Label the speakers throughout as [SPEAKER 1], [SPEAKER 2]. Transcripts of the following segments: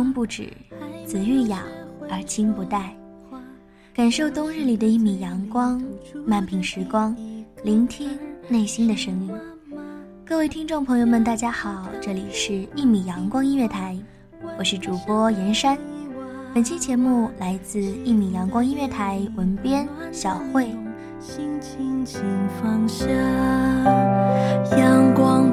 [SPEAKER 1] 风不止，子欲养而亲不待。感受冬日里的一米阳光，慢品时光，聆听内心的声音。各位听众朋友们，大家好，这里是《一米阳光音乐台》，我是主播严山。本期节目来自《一米阳光音乐台》文编小慧。
[SPEAKER 2] 心轻轻放下，阳光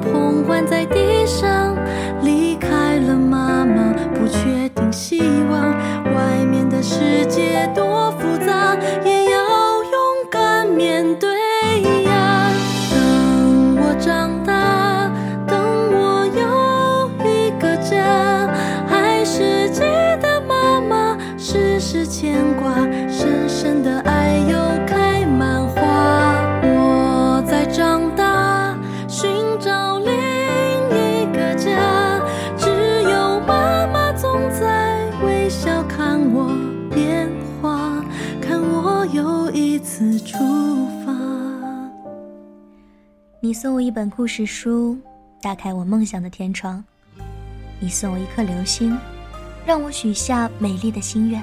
[SPEAKER 2] 一
[SPEAKER 1] 本故事书，打开我梦想的天窗；你送我一颗流星，让我许下美丽的心愿；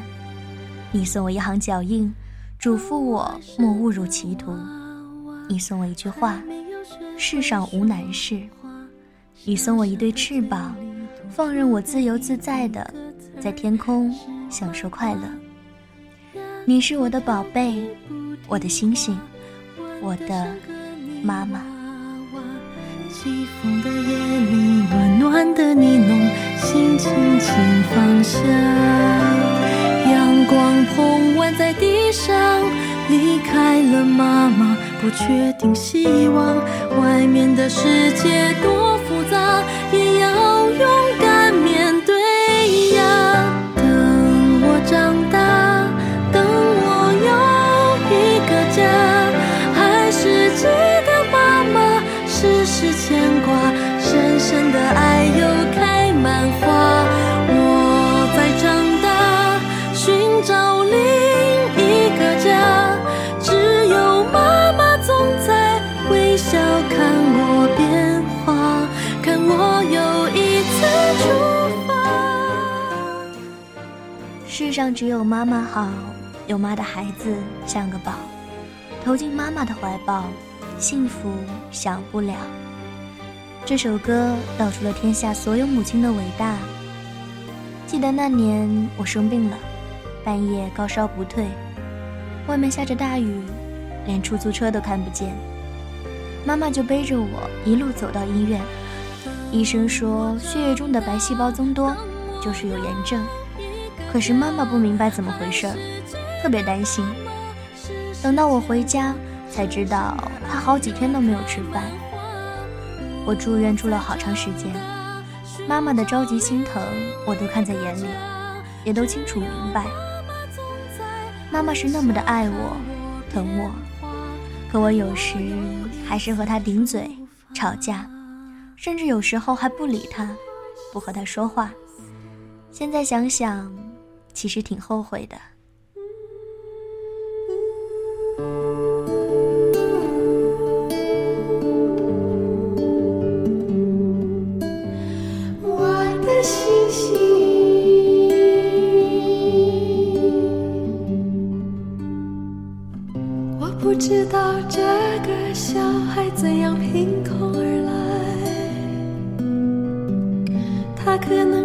[SPEAKER 1] 你送我一行脚印，嘱咐我莫误入歧途；你送我一句话，世上无难事；你送我一对翅膀，放任我自由自在的在天空享受快乐。你是我的宝贝，我的星星，我的妈妈。
[SPEAKER 2] 微风的夜里，暖暖的你侬，心轻轻放下。阳光捧弯在地上，离开了妈妈，不确定希望。外面的世界多复杂，也
[SPEAKER 1] 世上只有妈妈好，有妈的孩子像个宝，投进妈妈的怀抱，幸福享不了。这首歌道出了天下所有母亲的伟大。记得那年我生病了，半夜高烧不退，外面下着大雨，连出租车都看不见，妈妈就背着我一路走到医院。医生说血液中的白细胞增多，就是有炎症。可是妈妈不明白怎么回事儿，特别担心。等到我回家，才知道她好几天都没有吃饭。我住院住了好长时间，妈妈的着急心疼我都看在眼里，也都清楚明白。妈妈是那么的爱我，疼我，可我有时还是和她顶嘴、吵架，甚至有时候还不理她，不和她说话。现在想想，其实挺后悔的。
[SPEAKER 2] 我
[SPEAKER 1] 的星星我不知道这个小孩怎样凭空而来他可能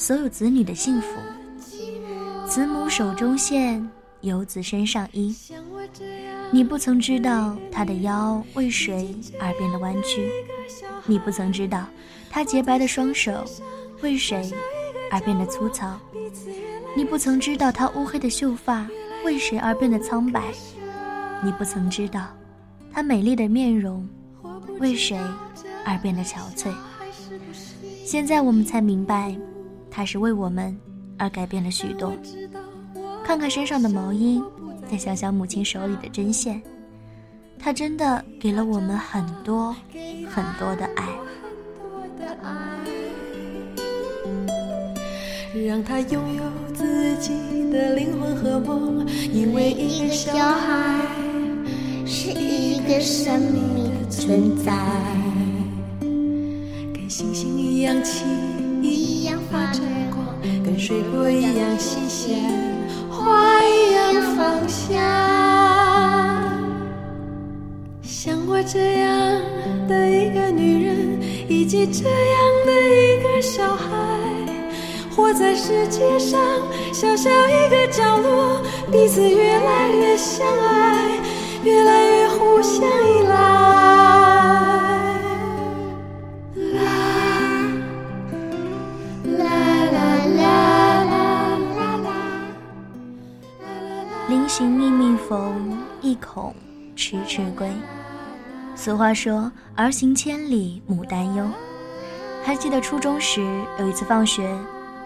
[SPEAKER 1] 所有子女的幸福。慈母手中线，游子身上衣。你不曾知道他的腰为谁而变得弯曲，你不曾知道他洁白的双手为谁。而变得粗糙，你不曾知道她乌黑的秀发为谁而变得苍白，你不曾知道她美丽的面容为谁而变得憔悴。现在我们才明白，她是为我们而改变了许多。看看身上的毛衣，再想想母亲手里的针线，她真的给了我们很多很多的爱。
[SPEAKER 2] 让他拥有自己的灵魂和梦，因为一个小孩是一个生命的存在，跟星星一样轻，发着光，跟水果一样新鲜，花一样芳香。像我这样的一个女人，以及这样的一个小孩。活在世界上小小一个角落，彼此越来越相爱，越来越互相依赖。
[SPEAKER 1] 俗话说：“儿行千里母担忧。”还记得初中时有一次放学。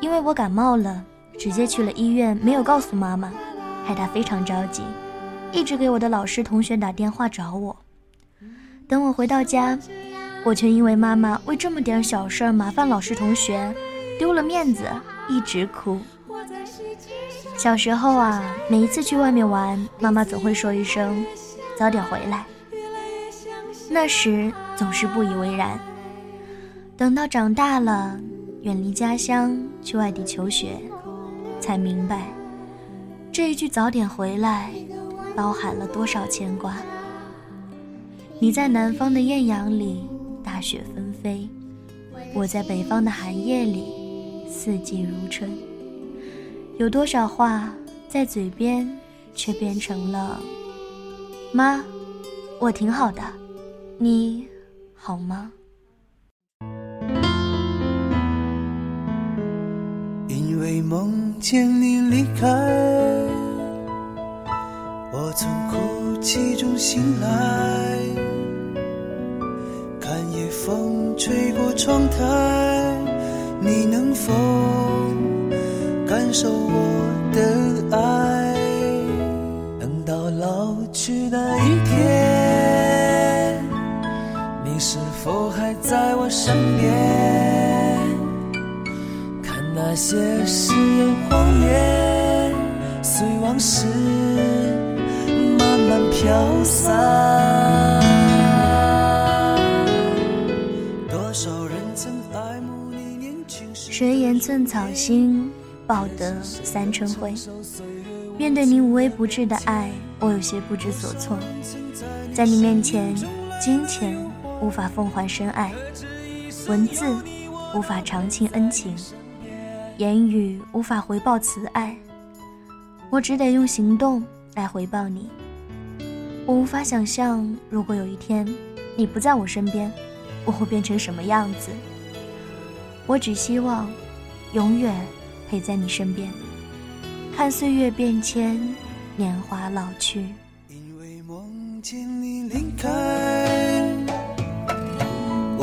[SPEAKER 1] 因为我感冒了，直接去了医院，没有告诉妈妈，害她非常着急，一直给我的老师同学打电话找我。等我回到家，我却因为妈妈为这么点小事麻烦老师同学，丢了面子，一直哭。小时候啊，每一次去外面玩，妈妈总会说一声“早点回来”，那时总是不以为然。等到长大了。远离家乡去外地求学，才明白这一句“早点回来”包含了多少牵挂。你在南方的艳阳里大雪纷飞，我在北方的寒夜里四季如春。有多少话在嘴边，却变成了“妈，我挺好的，你好吗？”
[SPEAKER 3] 因为梦见你离开，我从哭泣中醒来，看夜风吹过窗台，你能否感受我的爱？等到老去那一天，否还在我身边？那些誓言谎言，随往事慢慢飘散。多少人曾爱慕你年轻时。
[SPEAKER 1] 谁言寸草心，报得三春晖。面对你无微不至的爱，我有些不知所措。在你面前，金钱无法奉还深爱，文字无法长情恩情。言语无法回报慈爱，我只得用行动来回报你。我无法想象，如果有一天你不在我身边，我会变成什么样子。我只希望永远陪在你身边，看岁月变迁，年华老去。
[SPEAKER 3] 因为梦见你离开，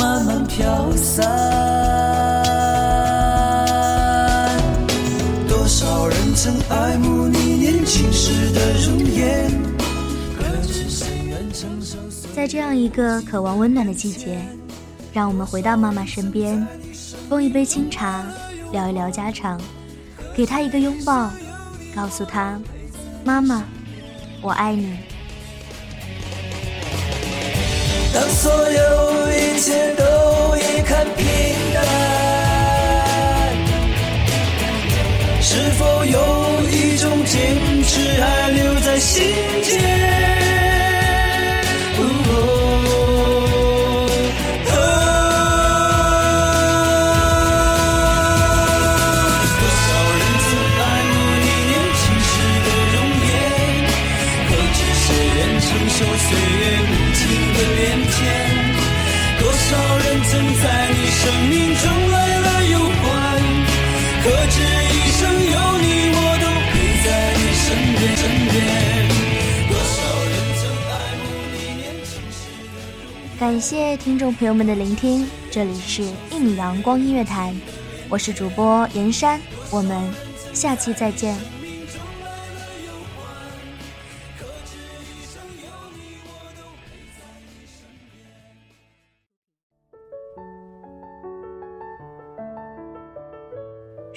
[SPEAKER 3] 慢慢飘散。多少人曾爱慕你年轻时的容颜，可知谁愿承受
[SPEAKER 1] 在这样一个渴望温暖的季节，让我们回到妈妈身边，奉一杯清茶，聊一聊家常，给她一个拥抱，告诉她：“妈妈，我爱你。”
[SPEAKER 3] 当所有愿承受岁月无情的变迁？多少人曾在你生命中来了又还，可知一生有你，我都陪在你身边身边。多少人曾爱慕你年轻时的容？
[SPEAKER 1] 感谢听众朋友们的聆听，这里是一米阳光音乐台，我是主播严山，我们下期再见。